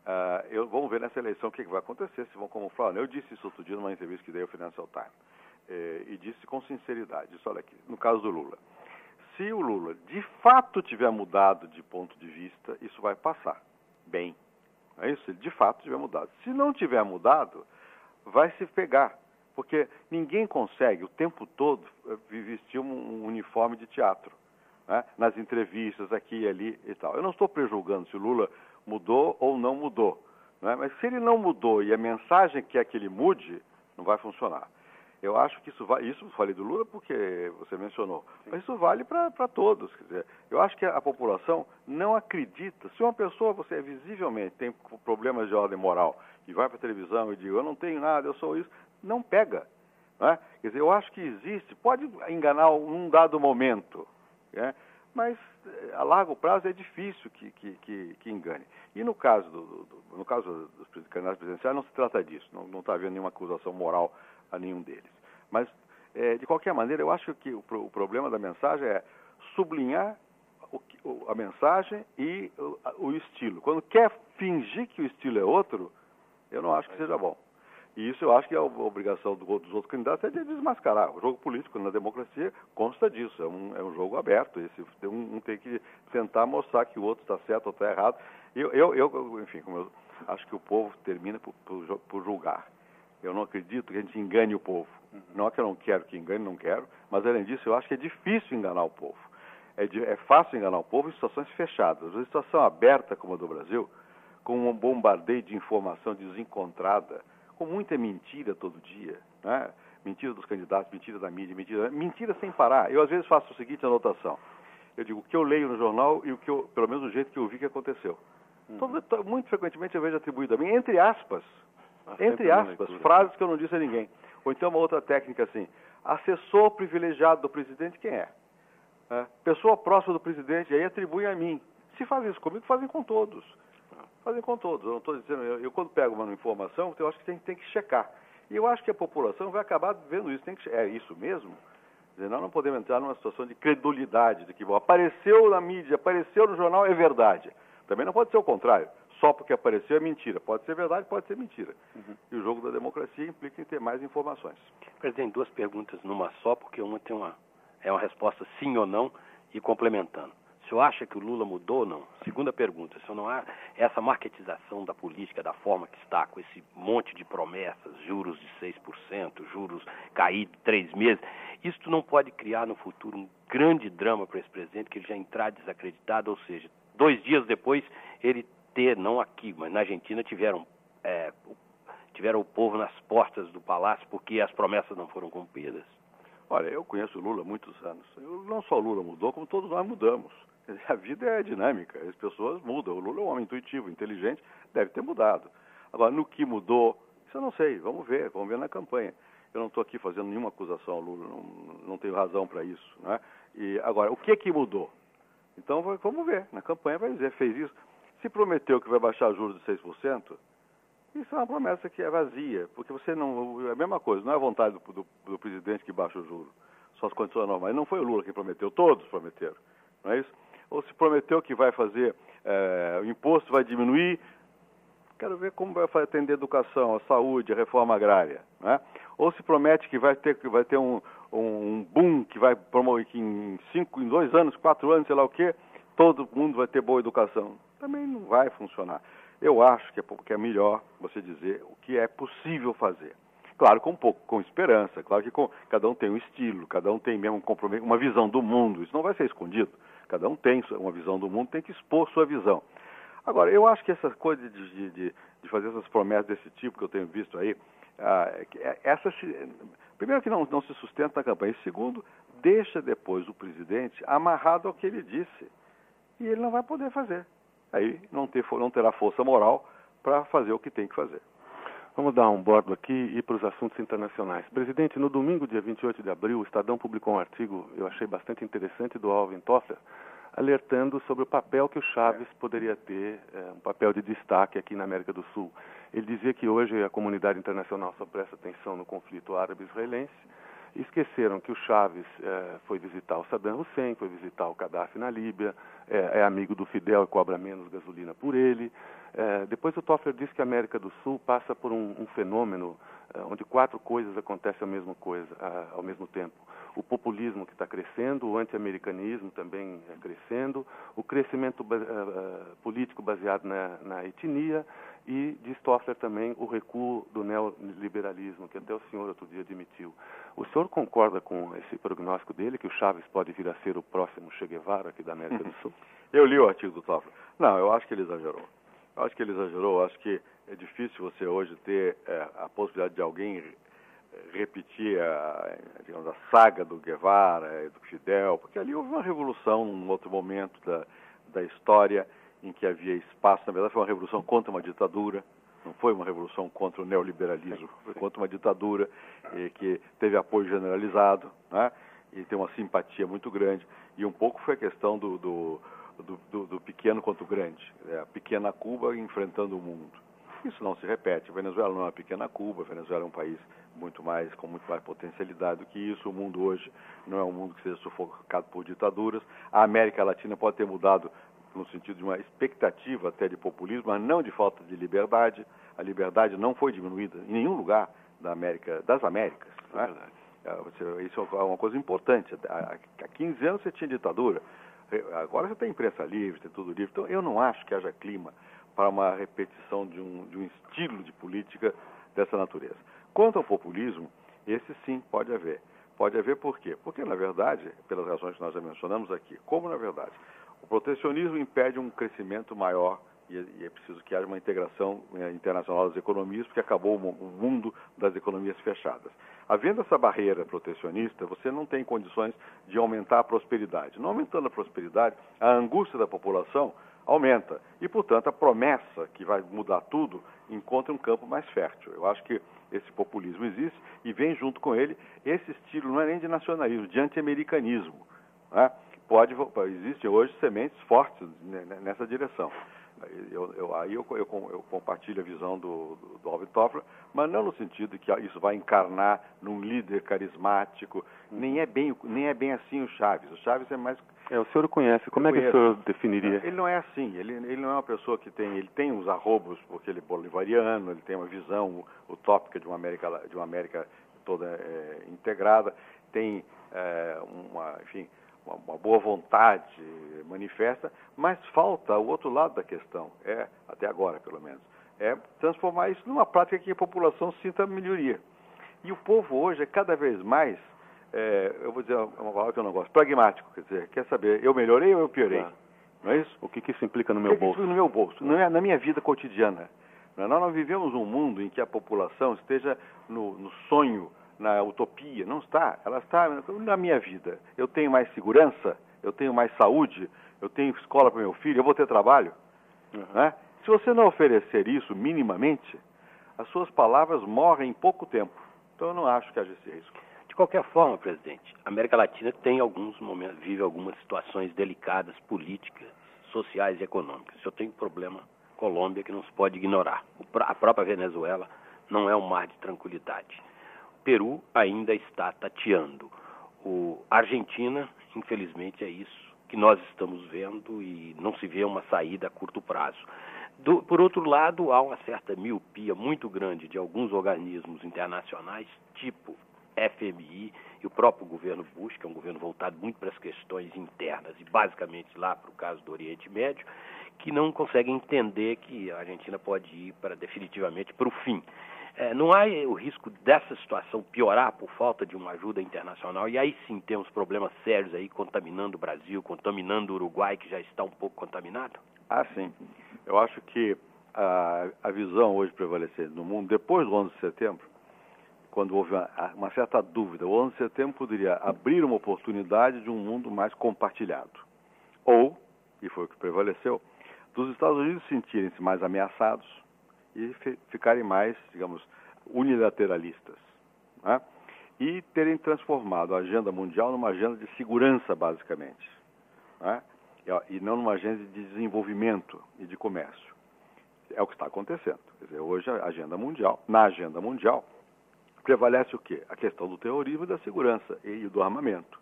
Uh, eu, vamos ver nessa eleição o que, que, vai acontecer, se vão como falar. Eu disse isso outro dia numa entrevista que dei ao Financial Times. Eh, e disse com sinceridade, olha aqui, no caso do Lula. Se o Lula de fato tiver mudado de ponto de vista, isso vai passar bem. É isso? Ele de fato tiver mudado. Se não tiver mudado, vai se pegar. Porque ninguém consegue o tempo todo eh, vestir um, um uniforme de teatro. Né? Nas entrevistas aqui e ali e tal. Eu não estou prejulgando se o Lula mudou ou não mudou. Né? Mas se ele não mudou e a mensagem quer que ele mude, não vai funcionar. Eu acho que isso vai. Isso falei do Lula porque você mencionou. Mas isso vale para todos. Quer dizer, eu acho que a, a população não acredita. Se uma pessoa, você visivelmente tem problemas de ordem moral e vai para a televisão e diz, eu não tenho nada, eu sou isso, não pega. Né? Quer dizer, eu acho que existe, pode enganar num dado momento. Né? mas a largo prazo é difícil que, que, que, que engane. E no caso, do, do, no caso dos candidatos presidenciais não se trata disso, não está havendo nenhuma acusação moral a nenhum deles. Mas É, de qualquer maneira, eu acho que o, o problema da mensagem é sublinhar o, a mensagem e o, o, estilo. Quando quer fingir que o estilo é outro, eu não acho que seja bom. E isso eu acho que é a obrigação do, dos outros candidatos é de desmascarar. O jogo político na democracia consta disso, é um, é um jogo aberto. Esse, um, um tem que tentar mostrar que o outro está certo ou está errado. Eu, eu, eu, enfim, eu acho que o povo termina por, por, por julgar. Eu não acredito que a gente engane o povo. Uhum. Não é que eu não quero que engane, não quero, mas além disso, eu acho que é difícil enganar o povo. É, de, é fácil enganar o povo em situações fechadas. Uma situação aberta como a do Brasil, com um bombardeio de informação desencontrada, com muita mentira todo dia, né? mentira dos candidatos, mentira da mídia, mentira, mentira sem parar. Eu às vezes faço a seguinte anotação. Eu digo o que eu leio no jornal e o que eu, pelo menos o jeito que eu vi que aconteceu. Uhum. Todo, muito frequentemente eu vejo atribuído a mim, entre aspas, ah, entre aspas, frases que eu não disse a ninguém. Ou então uma outra técnica assim, assessor privilegiado do presidente, quem é? é? Pessoa próxima do presidente, aí atribui a mim. Se fazem isso comigo, fazem com todos. Fazem com todos. Eu não estou dizendo, eu, eu, quando pego uma informação, eu acho que tem, tem, que checar. E eu acho que a população vai acabar vendo isso. Tem que, é isso mesmo? Dizer, nós não podemos entrar numa situação de credulidade, de que bom, apareceu na mídia, apareceu no jornal, é verdade. Também não pode ser o contrário. Só porque apareceu é mentira. Pode ser verdade, pode ser mentira. Uhum. E o jogo da democracia implica em ter mais informações. Presidente, duas perguntas numa só, porque uma tem uma, é uma resposta sim ou não e complementando. Senhor acha que o Lula mudou ou não? Segunda pergunta, o senhor não há essa marketização da política da forma que está, com esse monte de promessas, juros de 6%, juros caídos três meses, isso não pode criar no futuro um grande drama para esse presidente, que ele já entrar desacreditado, ou seja, dois dias depois ele ter, não aqui, mas na Argentina tiveram, é, tiveram o povo nas portas do palácio porque as promessas não foram cumpridas. Olha, eu conheço o Lula há muitos anos. Eu, não só o Lula mudou, como todos nós mudamos. A vida é dinâmica, as pessoas mudam. O Lula é um homem intuitivo, inteligente, deve ter mudado. Agora, no que mudou, isso eu não sei, vamos ver, vamos ver na campanha. Eu não estou aqui fazendo nenhuma acusação ao Lula, não, não tenho razão para isso. Né? E, agora, o que que mudou? Então vamos ver, na campanha vai dizer, fez isso. Se prometeu que vai baixar juros de 6%, isso é uma promessa que é vazia, porque você não. É a mesma coisa, não é a vontade do, do, do presidente que baixa o juro, só as condições normais. Não foi o Lula que prometeu, todos prometeram, não é isso? Ou se prometeu que vai fazer, é, o imposto vai diminuir, quero ver como vai atender a educação, a saúde, a reforma agrária, né? Ou se promete que vai ter, que vai ter um, um boom que vai promover que em cinco, em dois anos, quatro anos, sei lá o quê, todo mundo vai ter boa educação. Também não vai funcionar. Eu acho que é, que é melhor você dizer o que é possível fazer. Claro, com um pouco, com esperança. Claro que com, cada um tem um estilo, cada um tem mesmo um compromisso, uma visão do mundo. Isso não vai ser escondido. Cada um tem uma visão do mundo, tem que expor sua visão. Agora, eu acho que essa coisa de, de, de fazer essas promessas desse tipo que eu tenho visto aí, ah, é essa se, primeiro que não, não se sustenta na campanha, e segundo, deixa depois o presidente amarrado ao que ele disse. E ele não vai poder fazer. Aí não, ter, não terá força moral para fazer o que tem que fazer. Vamos dar um bordo aqui e ir para os assuntos internacionais. Presidente, no domingo, dia 28 de abril, o Estadão publicou um artigo, eu achei bastante interessante, do Alvin Toffler, alertando sobre o papel que o Chaves poderia ter, é, um papel de destaque aqui na América do Sul. Ele dizia que hoje a comunidade internacional só presta atenção no conflito árabe-israelense. Esqueceram que o Chaves é, foi visitar o Saddam Hussein, foi visitar o Gaddafi na Líbia, é, é amigo do Fidel e cobra menos gasolina por ele. É, depois o Toffler disse que a América do Sul passa por um, um fenômeno é, onde quatro coisas acontecem ao mesmo, coisa, ao mesmo tempo o populismo que está crescendo, o anti-americanismo também é crescendo, o crescimento uh, político baseado na, na, etnia e, diz Toffler também, o recuo do neoliberalismo, que até o senhor outro dia admitiu. O senhor concorda com esse prognóstico dele, que o Chaves pode vir a ser o próximo Che Guevara aqui da América do Sul? Eu li o artigo do Toffler. Não, eu acho que ele exagerou. Eu acho que ele exagerou. Eu acho que é difícil você hoje ter é, a possibilidade de alguém repetir a, digamos, a saga do Guevara e do Fidel, porque ali houve uma revolução num outro momento da, da história em que havia espaço, na verdade foi uma revolução contra uma ditadura, não foi uma revolução contra o neoliberalismo, foi contra uma ditadura eh, que teve apoio generalizado, né? e tem uma simpatia muito grande, e um pouco foi a questão do, do, do, do pequeno contra o grande, né? a pequena Cuba enfrentando o mundo. Isso não se repete. A Venezuela não é uma pequena Cuba, a Venezuela é um país muito mais com muito mais potencialidade do que isso. O mundo hoje não é um mundo que seja sufocado por ditaduras. A América Latina pode ter mudado no sentido de uma expectativa até de populismo, mas não de falta de liberdade. A liberdade não foi diminuída em nenhum lugar da América, das Américas. Né? Isso é uma coisa importante. Há 15 anos você tinha ditadura, agora você tem imprensa livre, tem tudo livre. Então eu não acho que haja clima para uma repetição de um, de um estilo de política dessa natureza. Quanto ao populismo, esse sim pode haver. Pode haver por quê? Porque, na verdade, pelas razões que nós já mencionamos aqui, como na verdade o protecionismo impede um crescimento maior e é preciso que haja uma integração eh, internacional das economias, porque acabou o mundo das economias fechadas. Havendo essa barreira protecionista, você não tem condições de aumentar a prosperidade. Não aumentando a prosperidade, a angústia da população aumenta. E, portanto, a promessa que vai mudar tudo encontra um campo mais fértil. Eu acho que esse populismo existe e vem junto com ele esse estilo, não é nem de nacionalismo, de anti-americanismo. Né? Pode, existem hoje sementes fortes nessa direção. Eu, eu, aí eu, eu, compartilho a visão do, do, do Alvin Toffler, mas não no sentido que isso vai encarnar num líder carismático. Nem é bem, nem é bem assim o Chaves. O Chaves é mais. É, o senhor conhece. Como é que o senhor definiria? Ele não é assim. Ele, ele não é uma pessoa que tem. Ele tem uns arrobos, porque ele é bolivariano, ele tem uma visão utópica de uma América, de uma América toda é, integrada, tem é, uma, enfim, uma, boa vontade manifesta, mas falta o outro lado da questão, é, até agora pelo menos, é transformar isso numa prática que a população sinta melhoria. E o povo hoje é cada vez mais, é, eu vou dizer uma palavra que eu não gosto, pragmático, quer dizer, quer saber, eu melhorei ou eu piorei? Não é isso? O que, que isso implica no meu bolso? Que no meu bolso, não é na minha vida cotidiana. Nós não vivemos um mundo em que a população esteja no, no sonho na utopia, não está. Ela está na minha vida. Eu tenho mais segurança, eu tenho mais saúde, eu tenho escola para meu filho, eu vou ter trabalho. Uhum. Né? Se você não oferecer isso minimamente, as suas palavras morrem em pouco tempo. Então eu não acho que haja esse risco. De qualquer forma, presidente, a América Latina tem alguns momentos, vive algumas situações delicadas, políticas, sociais e econômicas. Eu tenho um problema Colômbia que não se pode ignorar. A própria Venezuela não é um mar de tranquilidade. Peru ainda está tateando. O Argentina, infelizmente, é isso que nós estamos vendo e não se vê uma saída a curto prazo. Do, por outro lado, há uma certa miopia muito grande de alguns organismos internacionais, tipo FMI e o próprio governo Bush, que é um governo voltado muito para as questões internas e basicamente lá para o caso do Oriente Médio, que não conseguem entender que a Argentina pode ir para definitivamente para o fim. É, não há o risco dessa situação piorar por falta de uma ajuda internacional e aí sim temos problemas sérios aí contaminando o Brasil, contaminando o Uruguai, que já está um pouco contaminado? Ah, sim. Eu acho que a, a visão hoje prevalecente no mundo, depois do 11 de setembro, quando houve uma, uma certa dúvida, o 11 de setembro poderia abrir uma oportunidade de um mundo mais compartilhado. Ou, e foi o que prevaleceu, dos Estados Unidos sentirem-se mais ameaçados, e ficarem mais, digamos, unilateralistas. Né? E terem transformado a agenda mundial numa agenda de segurança, basicamente. Né? E não numa agenda de desenvolvimento e de comércio. É o que está acontecendo. Dizer, hoje a agenda mundial, na agenda mundial, prevalece o quê? A questão do terrorismo e da segurança e do armamento.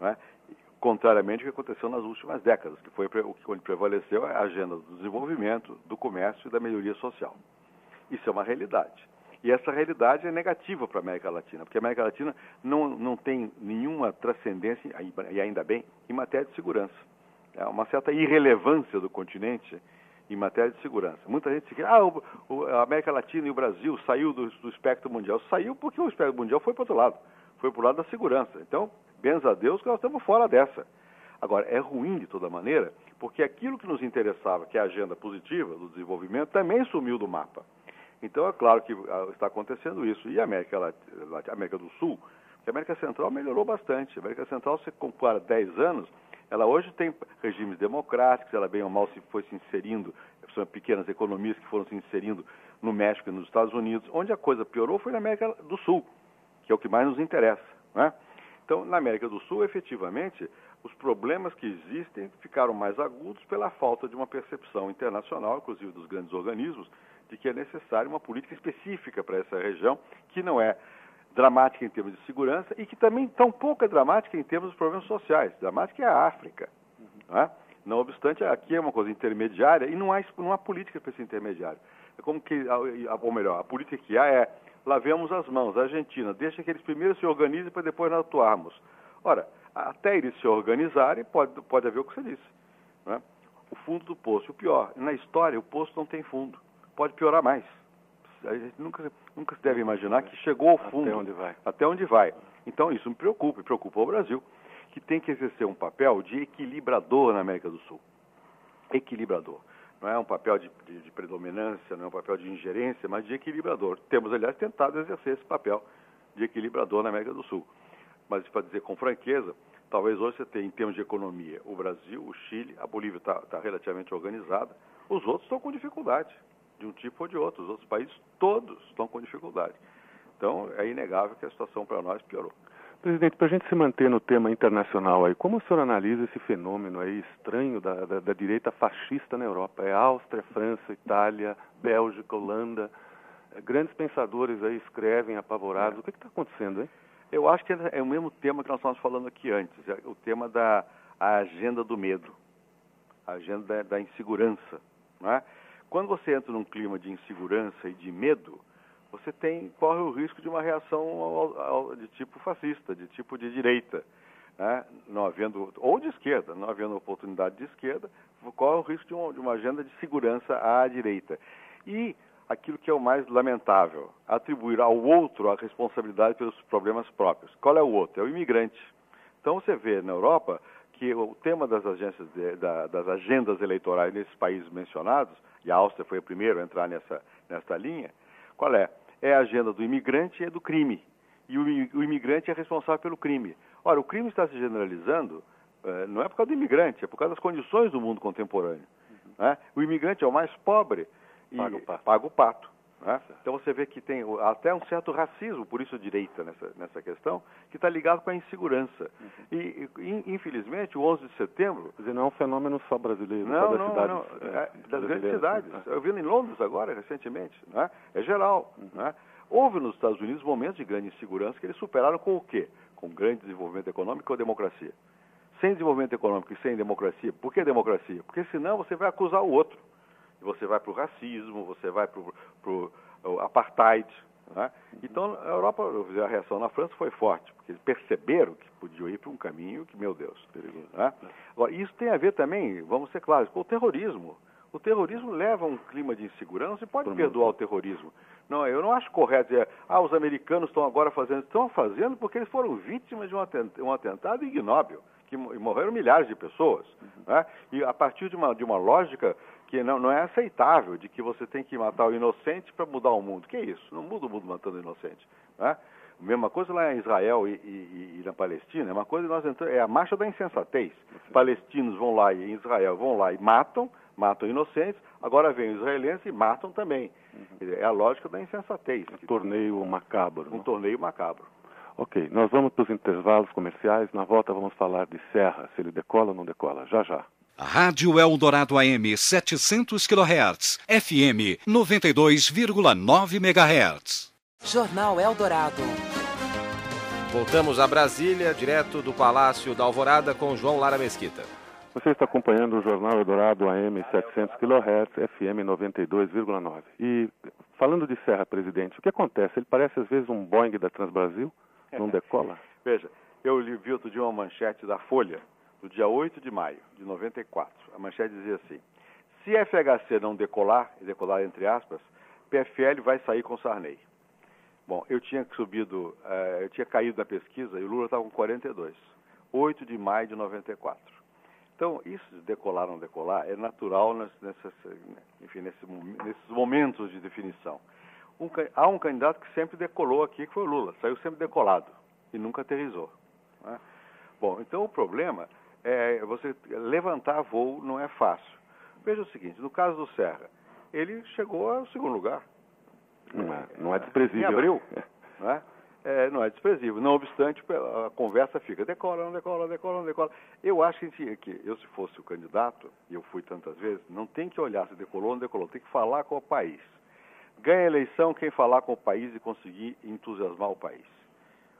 Né? Contrariamente ao que aconteceu nas últimas décadas, que foi o onde prevaleceu a agenda do desenvolvimento, do comércio e da melhoria social. Isso é uma realidade. E essa realidade é negativa para a América Latina, porque a América Latina não, não tem nenhuma transcendência, e ainda bem, em matéria de segurança. É uma certa irrelevância do continente em matéria de segurança. Muita gente diz ah, o, o, a América Latina e o Brasil saiu do, do espectro mundial. Saiu porque o espectro mundial foi para o outro lado, foi para o lado da segurança. Então, benza a Deus que nós estamos fora dessa. Agora, é ruim de toda maneira, porque aquilo que nos interessava, que é a agenda positiva do desenvolvimento, também sumiu do mapa. Então, é claro que ah, está acontecendo isso. E a América, a América do Sul, a América Central melhorou bastante. A América Central, se compara 10 anos, ela hoje tem regimes democráticos, ela bem ou mal se foi se inserindo, são pequenas economias que foram se inserindo no México e nos Estados Unidos. Onde a coisa piorou foi na América do Sul, que é o que mais nos interessa. Né? Então, na América do Sul, efetivamente, os problemas que existem ficaram mais agudos pela falta de uma percepção internacional, inclusive dos grandes organismos, de que é necessária uma política específica para essa região, que não é dramática em termos de segurança e que também tão pouco é dramática em termos dos problemas sociais. Dramática é a África. Não, é? não obstante, aqui é uma coisa intermediária e não há, não há política para esse intermediário. É como que, ou melhor, a política que há é lavemos as mãos, a Argentina, deixa que eles primeiro se organizem para depois nós atuarmos. Ora, até eles se organizarem, pode, pode haver o que você disse. É? O fundo do poço. O pior, na história, o poço não tem fundo. Pode piorar mais. A gente nunca, nunca se deve imaginar que chegou ao fundo. Até onde vai. Até onde vai. Então, isso me preocupa, e preocupa o Brasil, que tem que exercer um papel de equilibrador na América do Sul. Equilibrador. Não é um papel de, de, de predominância, não é um papel de ingerência, mas de equilibrador. Temos, aliás, tentado exercer esse papel de equilibrador na América do Sul. Mas, para dizer com franqueza, talvez hoje você tenha, em termos de economia, o Brasil, o Chile, a Bolívia está tá relativamente organizada, os outros estão com dificuldade de um tipo ou de outro. Os outros países todos estão com dificuldade. Então, é inegável que a situação para nós piorou. Presidente, para a gente se manter no tema internacional aí, como o senhor analisa esse fenômeno aí estranho da, da, da direita fascista na Europa? É Áustria, França, Itália, Bélgica, Holanda. É, grandes pensadores aí escrevem apavorados. É. O que está acontecendo, hein? Eu acho que é o mesmo tema que nós estávamos falando aqui antes, é o tema da agenda do medo, a agenda da, da insegurança. É? Quando você entra num clima de insegurança e de medo, você tem, corre o risco de uma reação ao, ao, de tipo fascista, de tipo de direita. Né? Não havendo, ou de esquerda, não havendo oportunidade de esquerda, corre o risco de uma, de uma agenda de segurança à direita. E aquilo que é o mais lamentável, atribuir ao outro a responsabilidade pelos problemas próprios. Qual é o outro? É o imigrante. Então você vê na Europa que o tema das, de, da, das agendas eleitorais nesses países mencionados e a Áustria foi a primeira a entrar nessa, nessa linha, qual é? É a agenda do imigrante e do crime. E o, o imigrante é responsável pelo crime. Ora, o crime está se generalizando, eh, não é por causa do imigrante, é por causa das condições do mundo contemporâneo. Uhum. Né? O imigrante é o mais pobre e paga o pato. Paga o pato. Né? Então você vê que tem até um certo racismo, por isso a direita nessa, nessa questão, que está ligado com a insegurança. Uhum. E, e, infelizmente, o 11 de setembro... Quer dizer, não é um fenômeno só brasileiro, não, só das não, cidades... Não, é, das grandes cidades. Né? Eu vi em Londres agora, recentemente. Né? É geral. Uhum. Né? Houve nos Estados Unidos momentos de grande insegurança que eles superaram com o quê? Com grande desenvolvimento econômico ou democracia. Sem desenvolvimento econômico e sem democracia. Por que democracia? Porque senão você vai acusar o outro você vai para o racismo, você vai para o apartheid. Né? Então, a Europa, a reação na França foi forte, porque eles perceberam que podiam ir para um caminho que, meu Deus, perigoso. Né? Agora, isso tem a ver também, vamos ser claros, com o terrorismo. O terrorismo leva a um clima de insegurança e pode perdoar o terrorismo. Não, eu não acho correto dizer, ah, os americanos estão agora fazendo. Estão fazendo porque eles foram vítimas de um atentado ignóbil, que morreram milhares de pessoas. Uhum. Né? E a partir de uma, de uma lógica que não, não é aceitável de que você tem que matar o inocente para mudar o mundo. Que é isso? Não muda o mundo matando o inocente. Né? A mesma coisa lá em Israel e, e, e, na Palestina, é uma coisa nós entramos, é a marcha da insensatez. Os palestinos vão lá e em Israel vão lá e matam, matam inocentes, agora vem os israelenses e matam também. Uhum. É a lógica da insensatez. Um torneio macabro. Um torneio macabro. Ok, nós vamos para os intervalos comerciais. Na volta vamos falar de Serra, se ele decola ou não decola. Já já. Rádio Eldorado AM 700 kHz, FM 92,9 MHz. Jornal Eldorado. Voltamos a Brasília, direto do Palácio da Alvorada com João Lara Mesquita. Você está acompanhando o Jornal Eldorado AM 700 kHz, FM 92,9. E falando de Serra, presidente, o que acontece? Ele parece às vezes um Boeing da Transbrasil? Não decola? Veja, eu li vi outro dia uma manchete da Folha do dia 8 de maio de 94. A manchete dizia assim: se FHC não decolar, e decolar entre aspas, PFL vai sair com Sarney. Bom, eu tinha subido, uh, eu tinha caído na pesquisa e o Lula estava com 42. 8 de maio de 94. Então, isso de decolar ou não decolar é natural enfim, nesse, nesses momentos de definição. Um, há um candidato que sempre decolou aqui, que foi o Lula. Saiu sempre decolado e nunca aterrizou. Né? Bom, então o problema é, você levantar voo não é fácil. Veja o seguinte, no caso do Serra, ele chegou ao segundo lugar. Não é, não é desprezível. Em abril, não é? É, não é desprezível. Não obstante, a conversa fica decola, não decola, decola, não decola. Eu acho que, que eu, se fosse o candidato, e eu fui tantas vezes, não tem que olhar se decolou ou não decolou, tem que falar com o país. Ganha a eleição quem falar com o país e conseguir entusiasmar o país.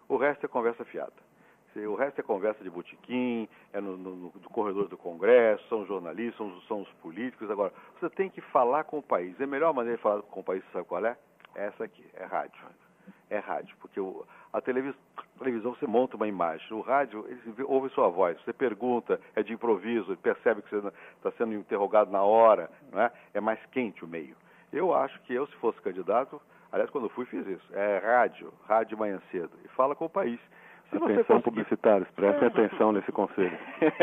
O resto é conversa fiada. O resto é conversa de botequim, é no, no, no corredor do Congresso, são jornalistas, são, são, os políticos. Agora, você tem que falar com o país. A melhor maneira de falar com o país, sabe qual é? É essa aqui, é rádio. É rádio, porque o, a televisão, televisão você monta uma imagem. O rádio, ele ouve sua voz. Você pergunta, é de improviso, percebe que você está sendo interrogado na hora. Não é? é mais quente o meio. Eu acho que eu, se fosse candidato, aliás, quando fui, fiz isso. É rádio, rádio de manhã cedo. E fala com o país. Se atenção, conseguir... publicitários, prestem atenção nesse conselho.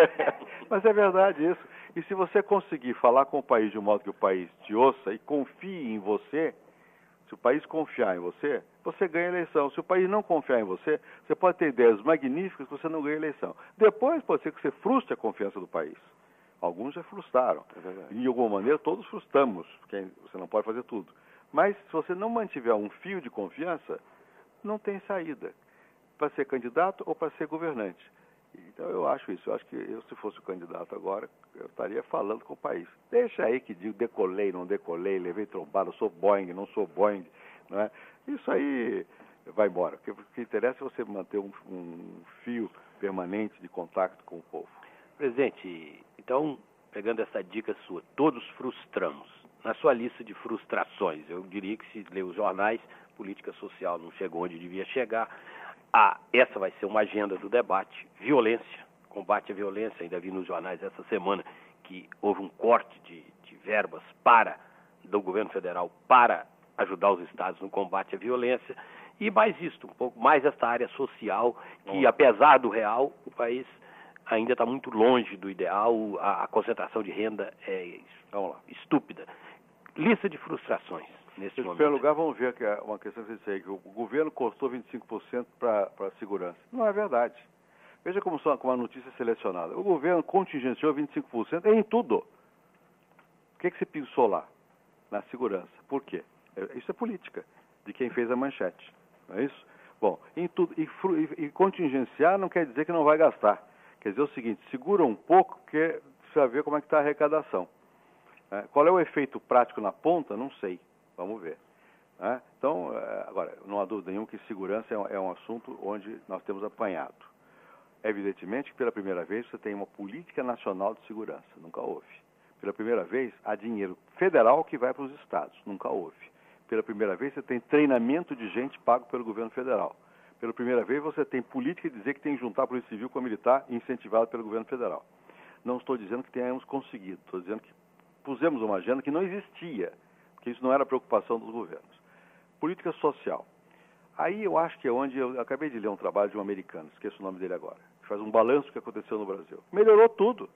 Mas é verdade isso. E se você conseguir falar com o país de um modo que o país te ouça e confie em você, se o país confiar em você, você ganha a eleição. Se o país não confiar em você, você pode ter ideias magníficas você não ganha a eleição. Depois pode ser que você frustre a confiança do país. Alguns já frustraram. É de alguma maneira, todos frustramos, porque você não pode fazer tudo. Mas se você não mantiver um fio de confiança, não tem saída para ser candidato ou para ser governante. Então eu acho isso. Eu acho que eu, se fosse o candidato agora, eu estaria falando com o país. Deixa aí que digo decolei, não decolei, levei trombada, sou Boeing, não sou Boeing. Não é? Isso aí vai embora. O que, o que interessa é você manter um, um fio permanente de contato com o povo. Presidente, então, pegando essa dica sua, todos frustramos. Na sua lista de frustrações, eu diria que se ler os jornais, política social não chegou onde devia chegar ah, essa vai ser uma agenda do debate. Violência, combate à violência. Ainda vi nos jornais essa semana que houve um corte de, de verbas para do governo federal para ajudar os estados no combate à violência. E mais isto, um pouco mais essa área social, que apesar do real, o país ainda está muito longe do ideal, a, a concentração de renda é lá, estúpida. Lista de frustrações nesse em momento. Em primeiro lugar, vamos ver que é uma questão que você disse aí, que o governo custou 25% para a segurança. Não é verdade. Veja como, são, como a notícia é selecionada. O governo contingenciou 25% em tudo. O que, que se pensou lá? Na segurança. Por quê? É, isso é política, de quem fez a manchete. Não é isso? Bom, em tudo, e, e, e contingenciar não quer dizer que não vai gastar. Quer dizer o seguinte, segura um pouco, que precisa ver como é que está a arrecadação. É, qual é o efeito prático na ponta? Não sei. Vamos ver. Né? Então, é, agora, não há dúvida nenhuma que segurança é um, é um assunto onde nós temos apanhado. Evidentemente que pela primeira vez você tem uma política nacional de segurança, nunca houve. Pela primeira vez há dinheiro federal que vai para os estados, nunca houve. Pela primeira vez você tem treinamento de gente pago pelo governo federal. Pela primeira vez você tem política de dizer que tem que juntar a Polícia Civil com a militar incentivado pelo governo federal. Não estou dizendo que tenhamos conseguido, estou dizendo que pusemos uma agenda que não existia que isso não era preocupação dos governos. Política social. Aí eu acho que é onde eu acabei de ler um trabalho de um americano, esqueço o nome dele agora, que faz um balanço do que aconteceu no Brasil. Melhorou tudo.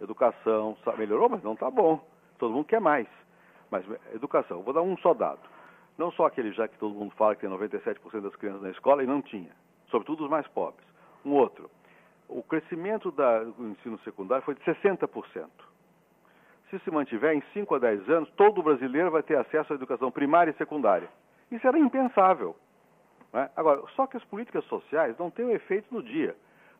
Educação, melhorou, mas não está bom. Todo mundo quer mais. Mas educação, vou dar um só dado. Não só aquele já que todo mundo fala que tem 97% das crianças na escola e não tinha, sobretudo os mais pobres. Um outro, o crescimento da, do ensino secundário foi de 60% se se mantiver em 5 a 10 anos, todo brasileiro vai ter acesso à educação primária e secundária. Isso era impensável. Né? Agora, só que as políticas sociais não têm um efeito no dia,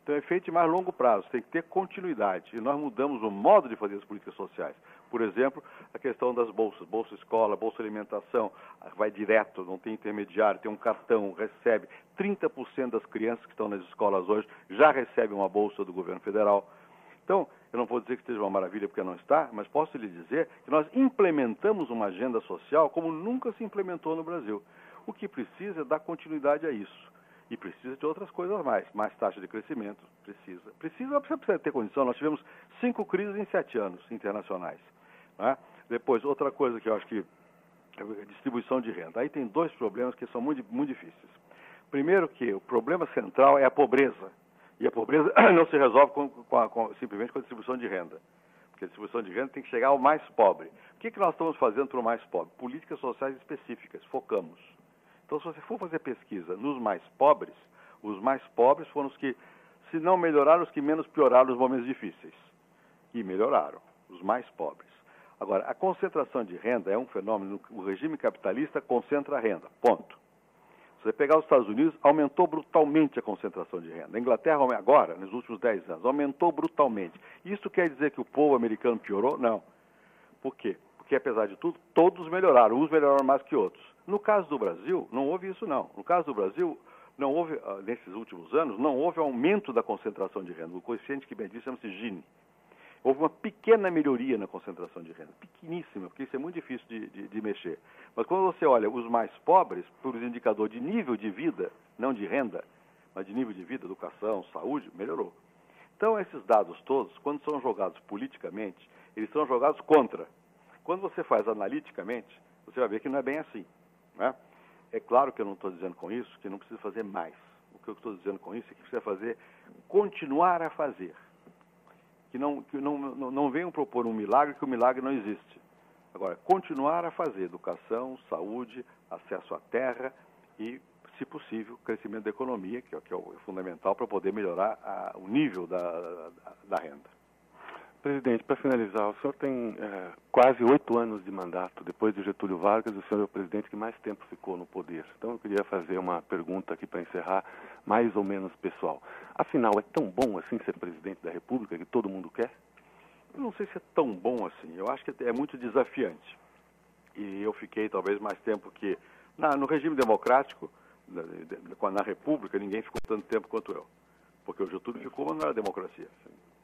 têm um efeito de mais longo prazo, tem que ter continuidade. E nós mudamos o modo de fazer as políticas sociais. Por exemplo, a questão das bolsas, bolsa escola, bolsa alimentação, vai direto, não tem intermediário, tem um cartão, recebe. 30% das crianças que estão nas escolas hoje já recebem uma bolsa do governo federal. Então, eu não vou dizer que esteja uma maravilha porque não está, mas posso lhe dizer que nós implementamos uma agenda social como nunca se implementou no Brasil. O que precisa é dar continuidade a isso. E precisa de outras coisas mais. Mais taxa de crescimento, precisa. Precisa, precisa ter condição. Nós tivemos cinco crises em sete anos internacionais. Né? Depois, outra coisa que eu acho que é distribuição de renda. Aí tem dois problemas que são muito, muito difíceis. Primeiro que o problema central é a pobreza. E a pobreza não se resolve com, com a, com, simplesmente com a distribuição de renda. Porque a distribuição de renda tem que chegar ao mais pobre. O que, que nós estamos fazendo para o mais pobre? Políticas sociais específicas, focamos. Então, se você for fazer pesquisa nos mais pobres, os mais pobres foram os que, se não melhoraram, os que menos pioraram nos momentos difíceis. E melhoraram, os mais pobres. Agora, a concentração de renda é um fenômeno, o regime capitalista concentra a renda, ponto. Você pegar os Estados Unidos, aumentou brutalmente a concentração de renda. A Inglaterra, agora, nos últimos 10 anos, aumentou brutalmente. Isso quer dizer que o povo americano piorou? Não. Por quê? Porque, apesar de tudo, todos melhoraram. Uns melhoraram mais que outros. No caso do Brasil, não houve isso, não. No caso do Brasil, não houve, ah, nesses últimos anos, não houve aumento da concentração de renda. O coeficiente que mede chama-se Gini. Houve uma pequena melhoria na concentração de renda, pequeníssima, porque isso é muito difícil de, de, de mexer. Mas quando você olha os mais pobres, por indicador de nível de vida, não de renda, mas de nível de vida, educação, saúde, melhorou. Então, esses dados todos, quando são jogados politicamente, eles são jogados contra. Quando você faz analiticamente, você vai ver que não é bem assim. Né? É claro que eu não estou dizendo com isso que não precisa fazer mais. O que eu estou dizendo com isso é que precisa fazer, continuar a fazer. Que não, que não, não, não venham propor um milagre, que o milagre não existe. Agora, continuar a fazer educação, saúde, acesso à terra e, se possível, crescimento da economia, que é, que é fundamental para poder melhorar a, o nível da, da, da renda. Presidente, para finalizar, o senhor tem é, quase oito anos de mandato. Depois de Getúlio Vargas, o senhor é o presidente que mais tempo ficou no poder. Então, eu queria fazer uma pergunta aqui para encerrar, mais ou menos pessoal. Afinal, é tão bom assim ser presidente da República que todo mundo quer? Eu não sei se é tão bom assim. Eu acho que é muito desafiante. E eu fiquei talvez mais tempo que. Na, no regime democrático, na, na República, ninguém ficou tanto tempo quanto eu. Porque o Getúlio ficou, mas não era democracia.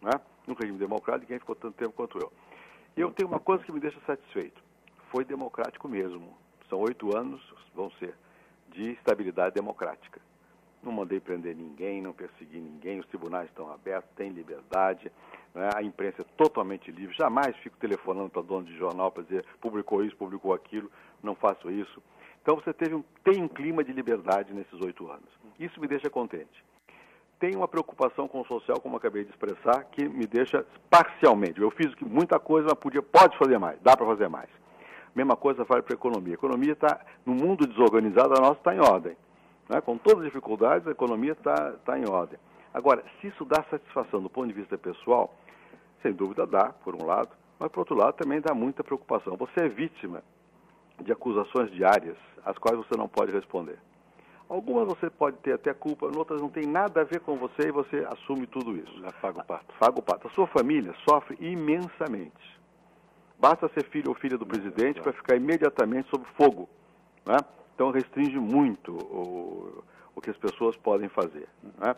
Né? No regime democrático, ninguém ficou tanto tempo quanto eu. E eu tenho uma coisa que me deixa satisfeito. Foi democrático mesmo. São oito anos, vão ser, de estabilidade democrática. Não mandei prender ninguém, não persegui ninguém, os tribunais estão abertos, tem liberdade, né? a imprensa é totalmente livre. Jamais fico telefonando para dono de jornal para dizer publicou isso, publicou aquilo, não faço isso. Então você teve um, tem um clima de liberdade nesses oito anos. Isso me deixa contente tem uma preocupação com o social, como acabei de expressar, que me deixa parcialmente. Eu fiz muita coisa, mas podia, pode fazer mais, dá para fazer mais. Mesma coisa vale para a economia. A economia está, no mundo desorganizado, a nossa está em ordem. Né? Com todas as dificuldades, a economia está tá em ordem. Agora, se isso dá satisfação do ponto de vista pessoal, sem dúvida dá, por um lado, mas por outro lado também dá muita preocupação. Você é vítima de acusações diárias, às quais você não pode responder. Algumas você pode ter até culpa, outras não tem nada a ver com você e você assume tudo isso. Já paga o pato. Paga o pato. A sua família sofre imensamente. Basta ser filho ou filha do presidente para ficar imediatamente sob fogo. Né? Então restringe muito o, o que as pessoas podem fazer. Né?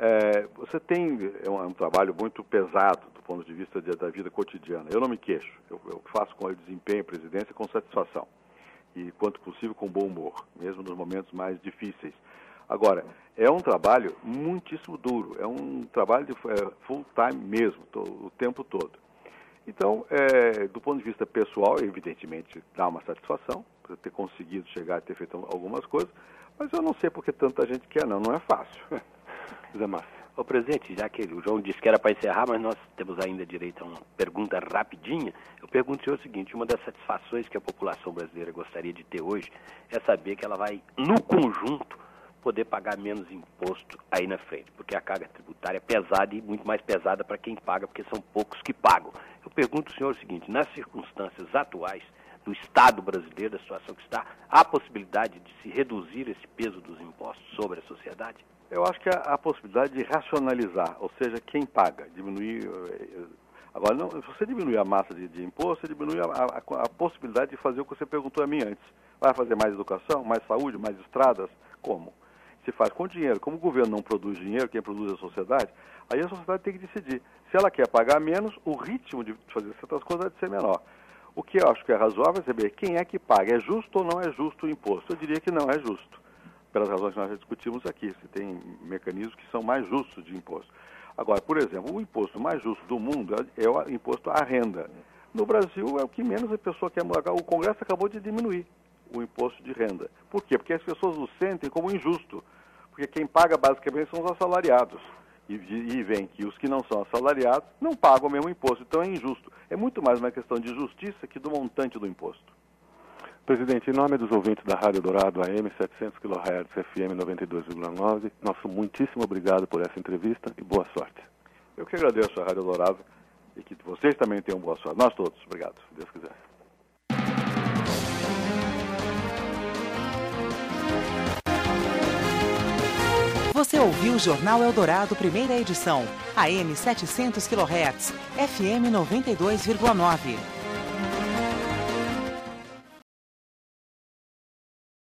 É, você tem é um, é um, trabalho muito pesado do ponto de vista de, da vida cotidiana. Eu não me queixo. Eu, eu faço com o desempenho a presidência com satisfação e, quanto possível, com bom humor, mesmo nos momentos mais difíceis. Agora, é um trabalho muitíssimo duro, é um trabalho de é, full time mesmo, o tempo todo. Então, é, do ponto de vista pessoal, evidentemente dá uma satisfação ter conseguido chegar a ter feito algumas coisas, mas eu não sei porque tanta gente quer, não, não é fácil. Zé Márcio. Ô, presidente, já que o João disse que era para encerrar, mas nós temos ainda direito a uma pergunta rapidinha, eu pergunto o seguinte, uma das satisfações que a população brasileira gostaria de ter hoje é saber que ela vai, no conjunto, poder pagar menos imposto aí na frente, porque a carga tributária é pesada e muito mais pesada para quem paga, porque são poucos que pagam. Eu pergunto ao senhor o seguinte, nas circunstâncias atuais do Estado brasileiro, da situação que está, há possibilidade de se reduzir esse peso dos impostos sobre a sociedade? Eu acho que há a possibilidade de racionalizar, ou seja, quem paga, diminuir. Eh, agora, não, se você diminuir a massa de, de imposto, você diminui a, a, a, possibilidade de fazer o que você perguntou a mim antes. Vai fazer mais educação, mais saúde, mais estradas? Como? Se faz com dinheiro. Como o governo não produz dinheiro, quem produz é a sociedade, aí a sociedade tem que decidir. Se ela quer pagar menos, o ritmo de fazer certas coisas vai ser menor. O que eu acho que é razoável é saber quem é que paga. É justo ou não é justo o imposto? Eu diria que não é justo pelas razões que nós já discutimos aqui. Você tem mecanismos que são mais justos de imposto. Agora, por exemplo, o imposto mais justo do mundo é o imposto à renda. No Brasil é o que menos a pessoa quer pagar. O Congresso acabou de diminuir o imposto de renda. Por quê? Porque as pessoas o sentem como injusto. Porque quem paga basicamente são os assalariados. E, e vem que os que não são assalariados não pagam o mesmo imposto. Então é injusto. É muito mais uma questão de justiça que do montante do imposto. Presidente, em nome dos ouvintes da Rádio Dourado AM 700 kHz FM 92,9, nosso muitíssimo obrigado por essa entrevista e boa sorte. Eu que agradeço a Rádio Dourado e que vocês também tenham boa sorte. Nós todos. Obrigado, se Deus quiser. Você ouviu o Jornal Eldorado, primeira edição, AM 700 kHz, FM 92,9.